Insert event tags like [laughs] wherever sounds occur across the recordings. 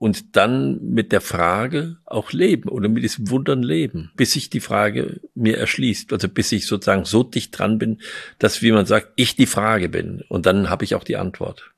und dann mit der Frage auch leben oder mit diesem Wundern leben, bis sich die Frage mir erschließt, also bis ich sozusagen so dicht dran bin, dass, wie man sagt, ich die Frage bin und dann habe ich auch die Antwort.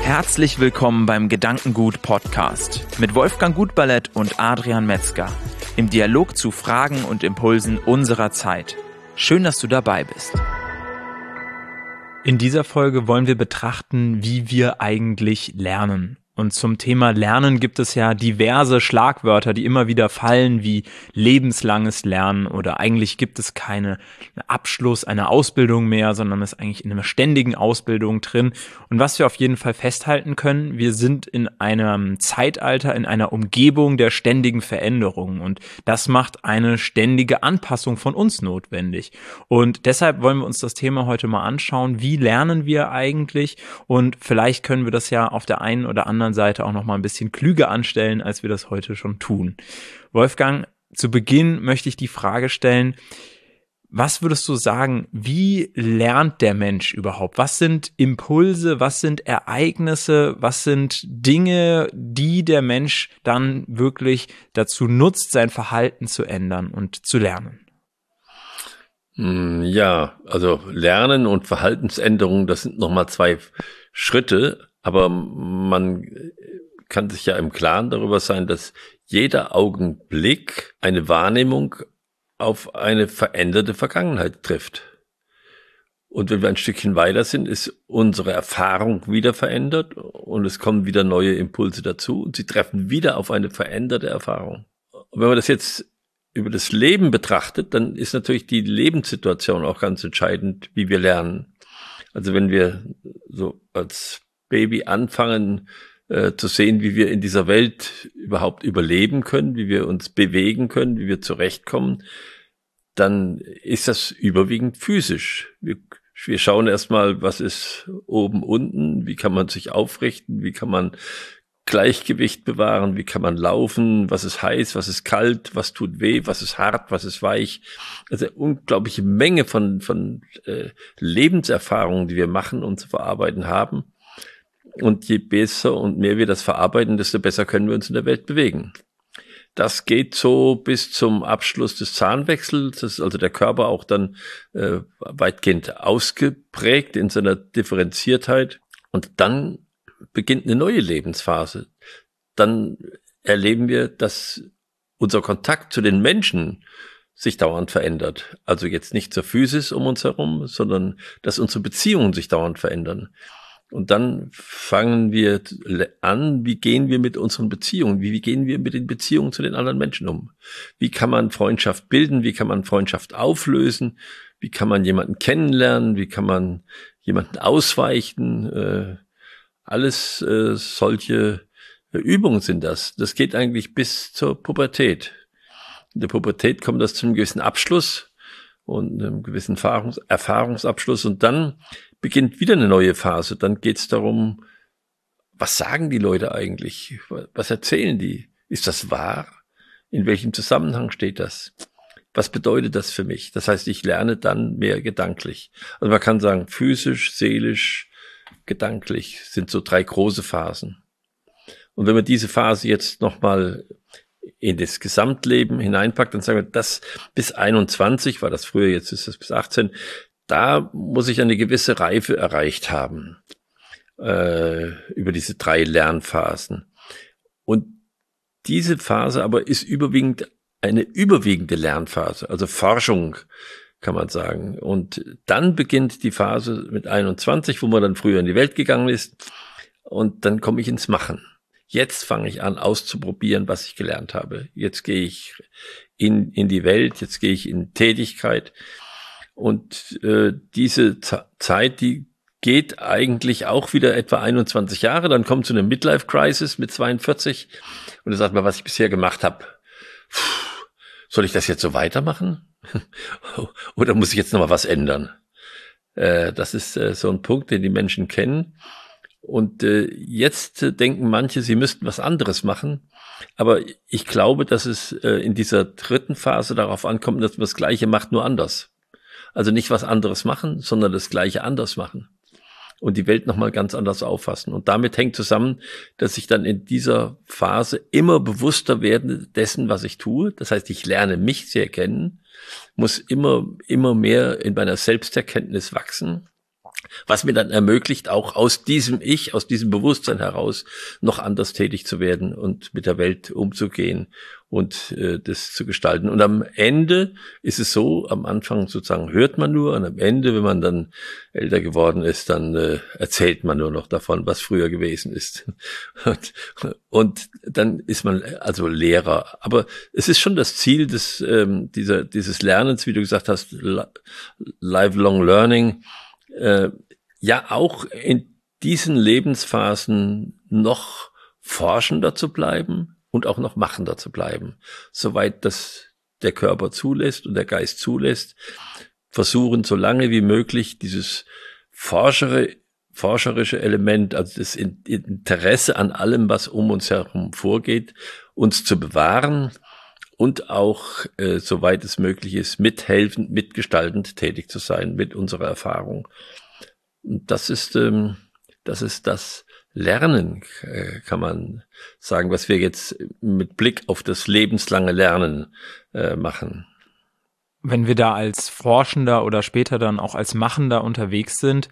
Herzlich willkommen beim Gedankengut Podcast mit Wolfgang Gutballett und Adrian Metzger im Dialog zu Fragen und Impulsen unserer Zeit. Schön, dass du dabei bist. In dieser Folge wollen wir betrachten, wie wir eigentlich lernen. Und zum Thema Lernen gibt es ja diverse Schlagwörter, die immer wieder fallen, wie lebenslanges Lernen oder eigentlich gibt es keine Abschluss, eine Ausbildung mehr, sondern ist eigentlich in einer ständigen Ausbildung drin. Und was wir auf jeden Fall festhalten können, wir sind in einem Zeitalter, in einer Umgebung der ständigen Veränderungen und das macht eine ständige Anpassung von uns notwendig. Und deshalb wollen wir uns das Thema heute mal anschauen, wie lernen wir eigentlich und vielleicht können wir das ja auf der einen oder anderen anderen Seite auch noch mal ein bisschen klüger anstellen, als wir das heute schon tun. Wolfgang, zu Beginn möchte ich die Frage stellen, was würdest du sagen, wie lernt der Mensch überhaupt? Was sind Impulse, was sind Ereignisse, was sind Dinge, die der Mensch dann wirklich dazu nutzt, sein Verhalten zu ändern und zu lernen? Hm, ja, also Lernen und Verhaltensänderung, das sind nochmal zwei Schritte. Aber man kann sich ja im Klaren darüber sein, dass jeder Augenblick eine Wahrnehmung auf eine veränderte Vergangenheit trifft. Und wenn wir ein Stückchen weiter sind, ist unsere Erfahrung wieder verändert und es kommen wieder neue Impulse dazu und sie treffen wieder auf eine veränderte Erfahrung. Und wenn man das jetzt über das Leben betrachtet, dann ist natürlich die Lebenssituation auch ganz entscheidend, wie wir lernen. Also wenn wir so als Baby anfangen äh, zu sehen, wie wir in dieser Welt überhaupt überleben können, wie wir uns bewegen können, wie wir zurechtkommen, dann ist das überwiegend physisch. Wir, wir schauen erstmal, was ist oben, unten, wie kann man sich aufrichten, wie kann man Gleichgewicht bewahren, wie kann man laufen, was ist heiß, was ist kalt, was tut weh, was ist hart, was ist weich. Also unglaubliche Menge von, von äh, Lebenserfahrungen, die wir machen und zu verarbeiten haben. Und je besser und mehr wir das verarbeiten, desto besser können wir uns in der Welt bewegen. Das geht so bis zum Abschluss des Zahnwechsels, das ist also der Körper auch dann äh, weitgehend ausgeprägt in seiner Differenziertheit. Und dann beginnt eine neue Lebensphase. Dann erleben wir, dass unser Kontakt zu den Menschen sich dauernd verändert. Also jetzt nicht zur Physis um uns herum, sondern dass unsere Beziehungen sich dauernd verändern. Und dann fangen wir an, wie gehen wir mit unseren Beziehungen, wie, wie gehen wir mit den Beziehungen zu den anderen Menschen um? Wie kann man Freundschaft bilden? Wie kann man Freundschaft auflösen? Wie kann man jemanden kennenlernen? Wie kann man jemanden ausweichen? Äh, alles äh, solche Übungen sind das. Das geht eigentlich bis zur Pubertät. In der Pubertät kommt das zu einem gewissen Abschluss und einem gewissen Erfahrungs Erfahrungsabschluss und dann beginnt wieder eine neue Phase. Dann geht es darum, was sagen die Leute eigentlich? Was erzählen die? Ist das wahr? In welchem Zusammenhang steht das? Was bedeutet das für mich? Das heißt, ich lerne dann mehr gedanklich. Also man kann sagen, physisch, seelisch, gedanklich sind so drei große Phasen. Und wenn man diese Phase jetzt nochmal in das Gesamtleben hineinpackt, dann sagen wir, das bis 21 war das früher, jetzt ist es bis 18, da muss ich eine gewisse Reife erreicht haben äh, über diese drei Lernphasen. Und diese Phase aber ist überwiegend eine überwiegende Lernphase, also Forschung kann man sagen. Und dann beginnt die Phase mit 21, wo man dann früher in die Welt gegangen ist. Und dann komme ich ins Machen. Jetzt fange ich an auszuprobieren, was ich gelernt habe. Jetzt gehe ich in, in die Welt, jetzt gehe ich in Tätigkeit. Und äh, diese Z Zeit, die geht eigentlich auch wieder etwa 21 Jahre. Dann kommt so eine Midlife-Crisis mit 42 und dann sagt man, was ich bisher gemacht habe. Soll ich das jetzt so weitermachen? [laughs] Oder muss ich jetzt noch mal was ändern? Äh, das ist äh, so ein Punkt, den die Menschen kennen. Und äh, jetzt äh, denken manche, sie müssten was anderes machen. Aber ich glaube, dass es äh, in dieser dritten Phase darauf ankommt, dass man das Gleiche macht, nur anders. Also nicht was anderes machen, sondern das Gleiche anders machen. und die Welt nochmal ganz anders auffassen. Und damit hängt zusammen, dass ich dann in dieser Phase immer bewusster werde dessen, was ich tue. Das heißt, ich lerne mich sehr kennen, muss immer, immer mehr in meiner Selbsterkenntnis wachsen was mir dann ermöglicht, auch aus diesem Ich, aus diesem Bewusstsein heraus noch anders tätig zu werden und mit der Welt umzugehen und äh, das zu gestalten. Und am Ende ist es so, am Anfang sozusagen hört man nur und am Ende, wenn man dann älter geworden ist, dann äh, erzählt man nur noch davon, was früher gewesen ist. [laughs] Und, und dann ist man also Lehrer. Aber es ist schon das Ziel des, ähm, dieser, dieses Lernens, wie du gesagt hast, lifelong learning, äh, ja auch in diesen Lebensphasen noch forschender zu bleiben und auch noch machender zu bleiben, soweit das der Körper zulässt und der Geist zulässt, versuchen so lange wie möglich dieses forschere, forscherische Element, also das Interesse an allem, was um uns herum vorgeht, uns zu bewahren und auch, äh, soweit es möglich ist, mithelfend, mitgestaltend tätig zu sein mit unserer Erfahrung. Und das ist, ähm, das ist das Lernen, äh, kann man sagen, was wir jetzt mit Blick auf das lebenslange Lernen äh, machen. Wenn wir da als Forschender oder später dann auch als Machender unterwegs sind,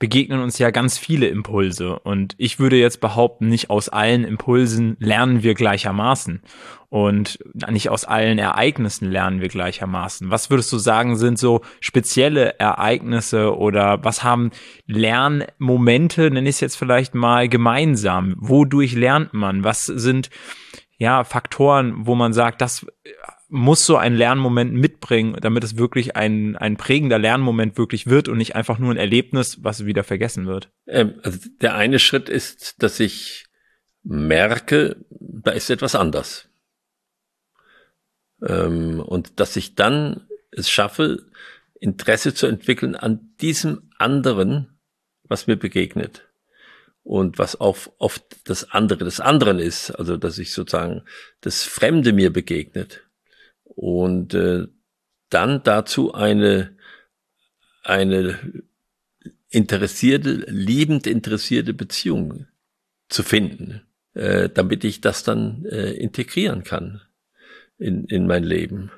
begegnen uns ja ganz viele Impulse. Und ich würde jetzt behaupten, nicht aus allen Impulsen lernen wir gleichermaßen. Und nicht aus allen Ereignissen lernen wir gleichermaßen. Was würdest du sagen, sind so spezielle Ereignisse oder was haben Lernmomente, nenne ich es jetzt vielleicht mal, gemeinsam? Wodurch lernt man? Was sind ja Faktoren, wo man sagt, das muss so ein Lernmoment mitbringen, damit es wirklich ein, ein prägender Lernmoment wirklich wird und nicht einfach nur ein Erlebnis, was wieder vergessen wird? Ähm, also der eine Schritt ist, dass ich merke, da ist etwas anders. Ähm, und dass ich dann es schaffe, Interesse zu entwickeln an diesem anderen, was mir begegnet. Und was auch oft das andere des anderen ist, also dass ich sozusagen das Fremde mir begegnet und äh, dann dazu eine, eine interessierte, liebend interessierte Beziehung zu finden, äh, damit ich das dann äh, integrieren kann in, in mein Leben.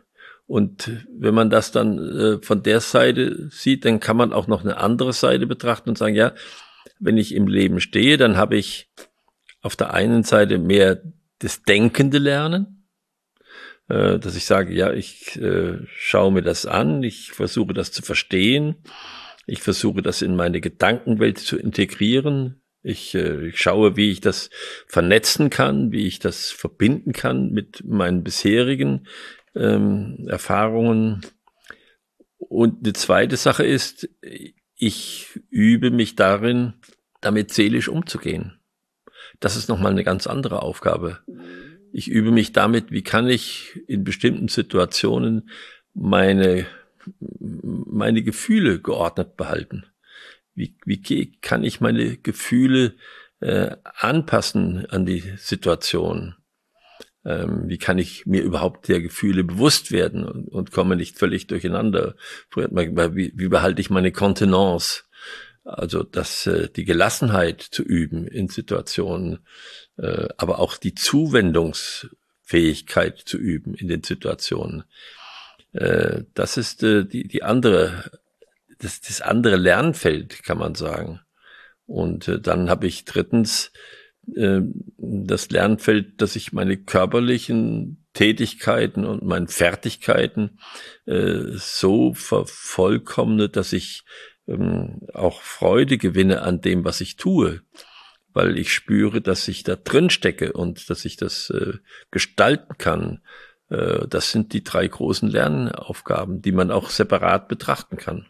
Und wenn man das dann äh, von der Seite sieht, dann kann man auch noch eine andere Seite betrachten und sagen, ja, wenn ich im Leben stehe, dann habe ich auf der einen Seite mehr das denkende Lernen, äh, dass ich sage, ja, ich äh, schaue mir das an, ich versuche das zu verstehen, ich versuche das in meine Gedankenwelt zu integrieren, ich, äh, ich schaue, wie ich das vernetzen kann, wie ich das verbinden kann mit meinen bisherigen ähm, Erfahrungen. Und eine zweite Sache ist, ich übe mich darin, damit seelisch umzugehen. Das ist nochmal eine ganz andere Aufgabe. Ich übe mich damit, wie kann ich in bestimmten Situationen meine, meine Gefühle geordnet behalten. Wie, wie kann ich meine Gefühle äh, anpassen an die Situation? Ähm, wie kann ich mir überhaupt der Gefühle bewusst werden und, und komme nicht völlig durcheinander? Wie, wie behalte ich meine Kontenance? Also dass äh, die Gelassenheit zu üben in Situationen, äh, aber auch die Zuwendungsfähigkeit zu üben in den Situationen. Äh, das ist äh, die, die andere, das, das andere Lernfeld, kann man sagen. Und äh, dann habe ich drittens äh, das Lernfeld, dass ich meine körperlichen Tätigkeiten und meine Fertigkeiten äh, so vervollkommne, dass ich ähm, auch Freude gewinne an dem, was ich tue, weil ich spüre, dass ich da drin stecke und dass ich das äh, gestalten kann. Äh, das sind die drei großen Lernaufgaben, die man auch separat betrachten kann.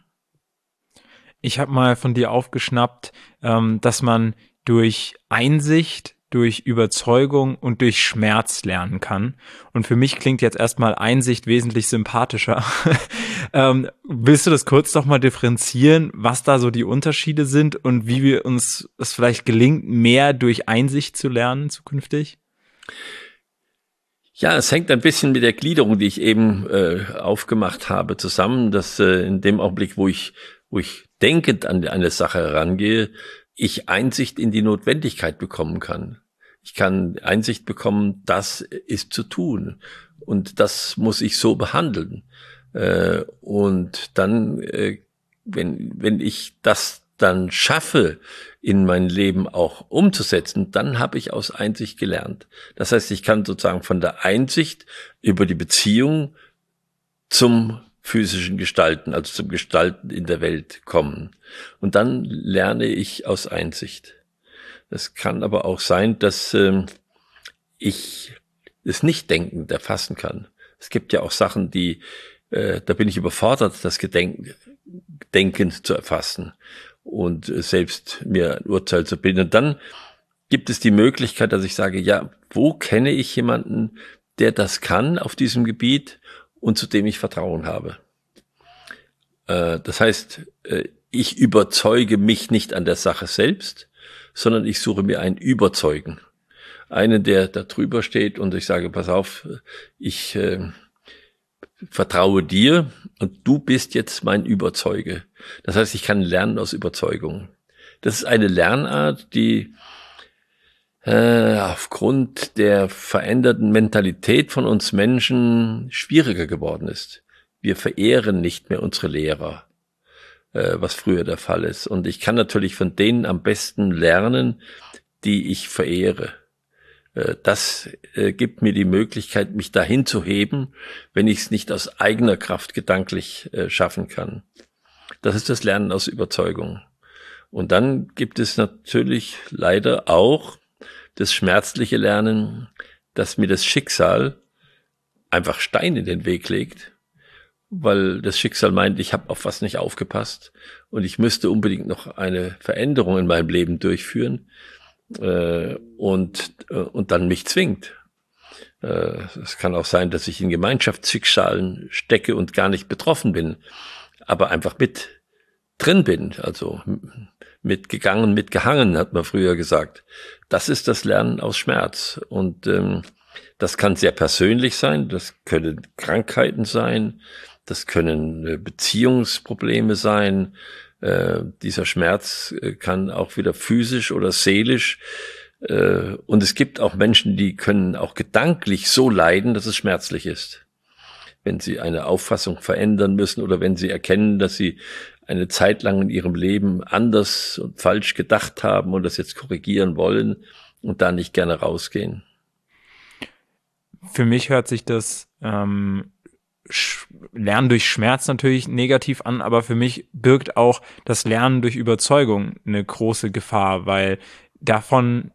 Ich habe mal von dir aufgeschnappt, ähm, dass man durch Einsicht durch Überzeugung und durch Schmerz lernen kann. Und für mich klingt jetzt erstmal Einsicht wesentlich sympathischer. [laughs] ähm, willst du das kurz noch mal differenzieren, was da so die Unterschiede sind und wie wir uns es vielleicht gelingt, mehr durch Einsicht zu lernen zukünftig? Ja, es hängt ein bisschen mit der Gliederung, die ich eben äh, aufgemacht habe, zusammen, dass äh, in dem Augenblick, wo ich, wo ich denkend an eine Sache herangehe, ich Einsicht in die Notwendigkeit bekommen kann. Ich kann Einsicht bekommen, das ist zu tun und das muss ich so behandeln. Äh, und dann, äh, wenn, wenn ich das dann schaffe, in mein Leben auch umzusetzen, dann habe ich aus Einsicht gelernt. Das heißt, ich kann sozusagen von der Einsicht über die Beziehung zum physischen Gestalten, also zum Gestalten in der Welt kommen. Und dann lerne ich aus Einsicht. Es kann aber auch sein, dass äh, ich es nicht denkend erfassen kann. Es gibt ja auch Sachen, die, äh, da bin ich überfordert, das Gedenken, denkend zu erfassen und äh, selbst mir ein Urteil zu bilden. Und dann gibt es die Möglichkeit, dass ich sage, ja, wo kenne ich jemanden, der das kann auf diesem Gebiet und zu dem ich Vertrauen habe? Äh, das heißt, äh, ich überzeuge mich nicht an der Sache selbst, sondern ich suche mir einen Überzeugen. Einen, der da drüber steht und ich sage, pass auf, ich äh, vertraue dir und du bist jetzt mein Überzeuge. Das heißt, ich kann lernen aus Überzeugung. Das ist eine Lernart, die äh, aufgrund der veränderten Mentalität von uns Menschen schwieriger geworden ist. Wir verehren nicht mehr unsere Lehrer, äh, was früher der Fall ist. Und ich kann natürlich von denen am besten lernen, die ich verehre. Äh, das äh, gibt mir die Möglichkeit, mich dahin zu heben, wenn ich es nicht aus eigener Kraft gedanklich äh, schaffen kann. Das ist das Lernen aus Überzeugung. Und dann gibt es natürlich leider auch das schmerzliche Lernen, dass mir das Schicksal einfach Stein in den Weg legt, weil das Schicksal meint, ich habe auf was nicht aufgepasst und ich müsste unbedingt noch eine Veränderung in meinem Leben durchführen äh, und, äh, und dann mich zwingt. Äh, es kann auch sein, dass ich in Gemeinschaftsschicksalen stecke und gar nicht betroffen bin, aber einfach mit drin bin, also mitgegangen, mitgehangen, hat man früher gesagt. Das ist das Lernen aus Schmerz. Und ähm, das kann sehr persönlich sein, das können Krankheiten sein, das können äh, Beziehungsprobleme sein, äh, dieser Schmerz äh, kann auch wieder physisch oder seelisch. Äh, und es gibt auch Menschen, die können auch gedanklich so leiden, dass es schmerzlich ist. Wenn sie eine Auffassung verändern müssen oder wenn sie erkennen, dass sie eine Zeit lang in ihrem Leben anders und falsch gedacht haben und das jetzt korrigieren wollen und da nicht gerne rausgehen. Für mich hört sich das ähm, Lernen durch Schmerz natürlich negativ an, aber für mich birgt auch das Lernen durch Überzeugung eine große Gefahr, weil davon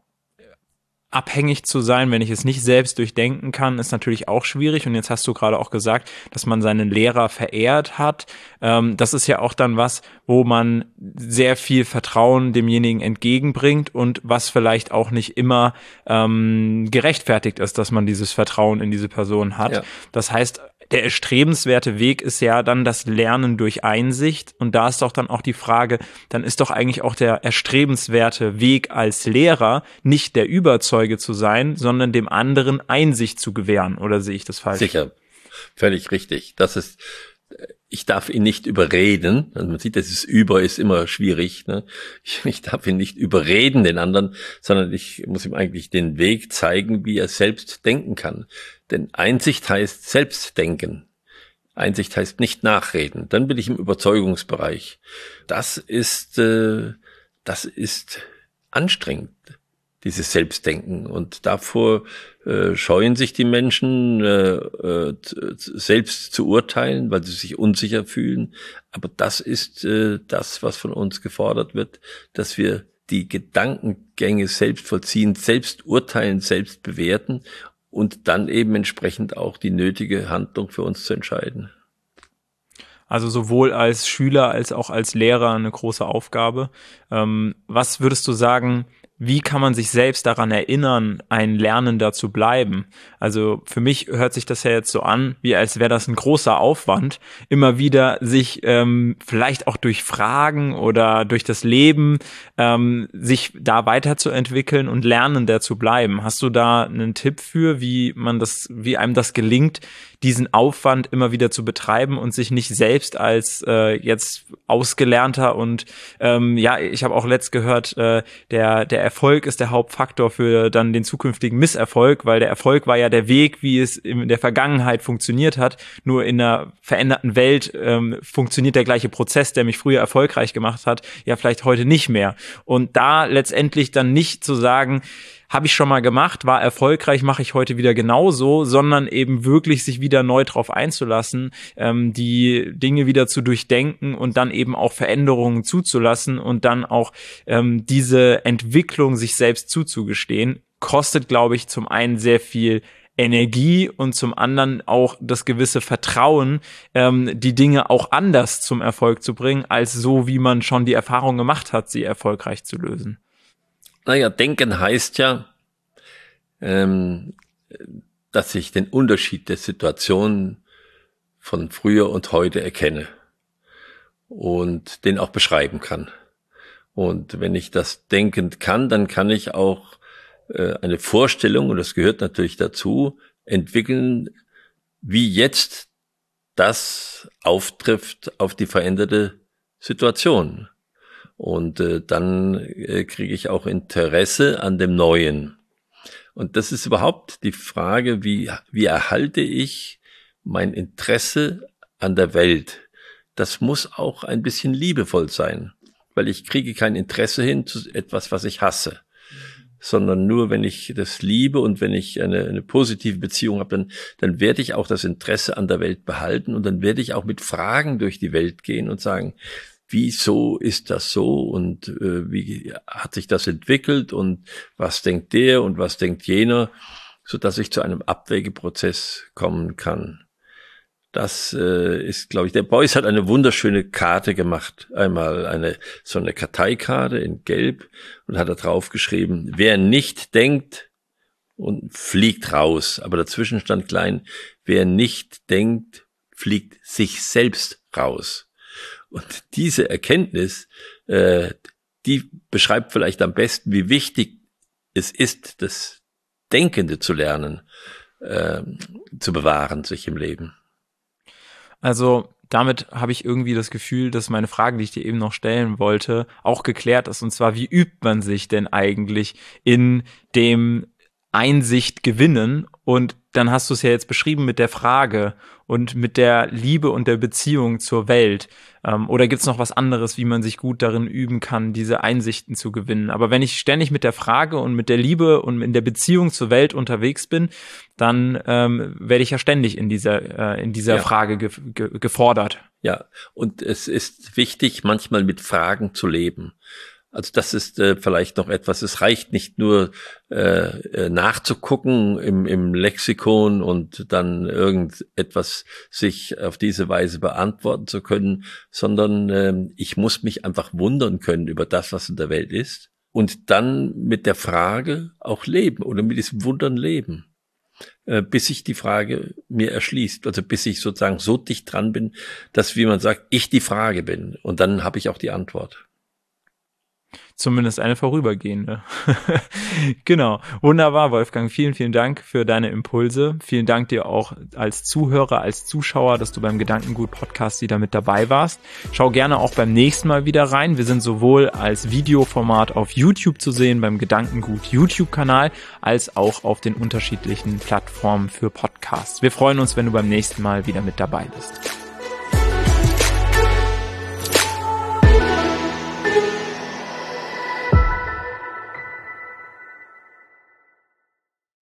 abhängig zu sein, wenn ich es nicht selbst durchdenken kann, ist natürlich auch schwierig. Und jetzt hast du gerade auch gesagt, dass man seinen Lehrer verehrt hat. Ähm, das ist ja auch dann was, wo man sehr viel Vertrauen demjenigen entgegenbringt und was vielleicht auch nicht immer ähm, gerechtfertigt ist, dass man dieses Vertrauen in diese Person hat. Ja. Das heißt, der erstrebenswerte Weg ist ja dann das Lernen durch Einsicht. Und da ist doch dann auch die Frage, dann ist doch eigentlich auch der erstrebenswerte Weg als Lehrer nicht der Überzeuge zu sein, sondern dem anderen Einsicht zu gewähren. Oder sehe ich das falsch? Sicher. Völlig richtig. Das ist, ich darf ihn nicht überreden. Also man sieht, dass es über ist immer schwierig. Ne? Ich, ich, darf ihn nicht überreden, den anderen, sondern ich muss ihm eigentlich den Weg zeigen, wie er selbst denken kann. Denn Einsicht heißt Selbstdenken. Einsicht heißt nicht nachreden. Dann bin ich im Überzeugungsbereich. Das ist, äh, das ist anstrengend, dieses Selbstdenken. Und davor äh, scheuen sich die Menschen, äh, äh, selbst zu urteilen, weil sie sich unsicher fühlen. Aber das ist äh, das, was von uns gefordert wird, dass wir die Gedankengänge selbst vollziehen, selbst urteilen, selbst bewerten und dann eben entsprechend auch die nötige Handlung für uns zu entscheiden. Also sowohl als Schüler als auch als Lehrer eine große Aufgabe. Ähm, was würdest du sagen, wie kann man sich selbst daran erinnern, ein Lernender zu bleiben? Also für mich hört sich das ja jetzt so an, wie als wäre das ein großer Aufwand, immer wieder sich ähm, vielleicht auch durch Fragen oder durch das Leben ähm, sich da weiterzuentwickeln und lernender zu bleiben. Hast du da einen Tipp für, wie man das, wie einem das gelingt, diesen Aufwand immer wieder zu betreiben und sich nicht selbst als äh, jetzt ausgelernter und ähm, ja, ich habe auch letzt gehört, äh, der der Erfolg ist der Hauptfaktor für dann den zukünftigen Misserfolg, weil der Erfolg war ja der Weg, wie es in der Vergangenheit funktioniert hat. Nur in einer veränderten Welt ähm, funktioniert der gleiche Prozess, der mich früher erfolgreich gemacht hat, ja vielleicht heute nicht mehr. Und da letztendlich dann nicht zu sagen, habe ich schon mal gemacht, war erfolgreich, mache ich heute wieder genauso, sondern eben wirklich sich wieder neu drauf einzulassen, ähm, die Dinge wieder zu durchdenken und dann eben auch Veränderungen zuzulassen und dann auch ähm, diese Entwicklung sich selbst zuzugestehen, kostet, glaube ich, zum einen sehr viel Energie und zum anderen auch das gewisse Vertrauen, ähm, die Dinge auch anders zum Erfolg zu bringen, als so, wie man schon die Erfahrung gemacht hat, sie erfolgreich zu lösen. Naja, denken heißt ja, ähm, dass ich den Unterschied der Situation von früher und heute erkenne und den auch beschreiben kann. Und wenn ich das denkend kann, dann kann ich auch äh, eine Vorstellung, und das gehört natürlich dazu, entwickeln, wie jetzt das auftrifft auf die veränderte Situation. Und äh, dann äh, kriege ich auch Interesse an dem Neuen. Und das ist überhaupt die Frage, wie, wie erhalte ich mein Interesse an der Welt? Das muss auch ein bisschen liebevoll sein, weil ich kriege kein Interesse hin zu etwas, was ich hasse sondern nur wenn ich das liebe und wenn ich eine, eine positive Beziehung habe, dann, dann werde ich auch das Interesse an der Welt behalten und dann werde ich auch mit Fragen durch die Welt gehen und sagen, wieso ist das so und äh, wie hat sich das entwickelt und was denkt der und was denkt jener, so dass ich zu einem Abwägeprozess kommen kann. Das äh, ist, glaube ich, der Beuys hat eine wunderschöne Karte gemacht. Einmal eine so eine Karteikarte in Gelb und hat da drauf geschrieben: Wer nicht denkt und fliegt raus. Aber dazwischen stand klein: Wer nicht denkt, fliegt sich selbst raus. Und diese Erkenntnis, äh, die beschreibt vielleicht am besten, wie wichtig es ist, das Denkende zu lernen, äh, zu bewahren, sich im Leben. Also damit habe ich irgendwie das Gefühl, dass meine Frage, die ich dir eben noch stellen wollte, auch geklärt ist. Und zwar, wie übt man sich denn eigentlich in dem Einsicht gewinnen? Und dann hast du es ja jetzt beschrieben mit der Frage und mit der Liebe und der Beziehung zur Welt. Ähm, oder gibt es noch was anderes, wie man sich gut darin üben kann, diese Einsichten zu gewinnen? Aber wenn ich ständig mit der Frage und mit der Liebe und in der Beziehung zur Welt unterwegs bin, dann ähm, werde ich ja ständig in dieser, äh, in dieser ja. Frage ge ge gefordert. Ja, und es ist wichtig, manchmal mit Fragen zu leben. Also das ist äh, vielleicht noch etwas. Es reicht nicht nur äh, äh, nachzugucken im, im Lexikon und dann irgendetwas sich auf diese Weise beantworten zu können, sondern äh, ich muss mich einfach wundern können über das, was in der Welt ist und dann mit der Frage auch leben oder mit diesem Wundern leben, äh, bis sich die Frage mir erschließt, also bis ich sozusagen so dicht dran bin, dass, wie man sagt, ich die Frage bin und dann habe ich auch die Antwort. Zumindest eine vorübergehende. [laughs] genau. Wunderbar, Wolfgang. Vielen, vielen Dank für deine Impulse. Vielen Dank dir auch als Zuhörer, als Zuschauer, dass du beim Gedankengut Podcast wieder mit dabei warst. Schau gerne auch beim nächsten Mal wieder rein. Wir sind sowohl als Videoformat auf YouTube zu sehen, beim Gedankengut YouTube-Kanal, als auch auf den unterschiedlichen Plattformen für Podcasts. Wir freuen uns, wenn du beim nächsten Mal wieder mit dabei bist.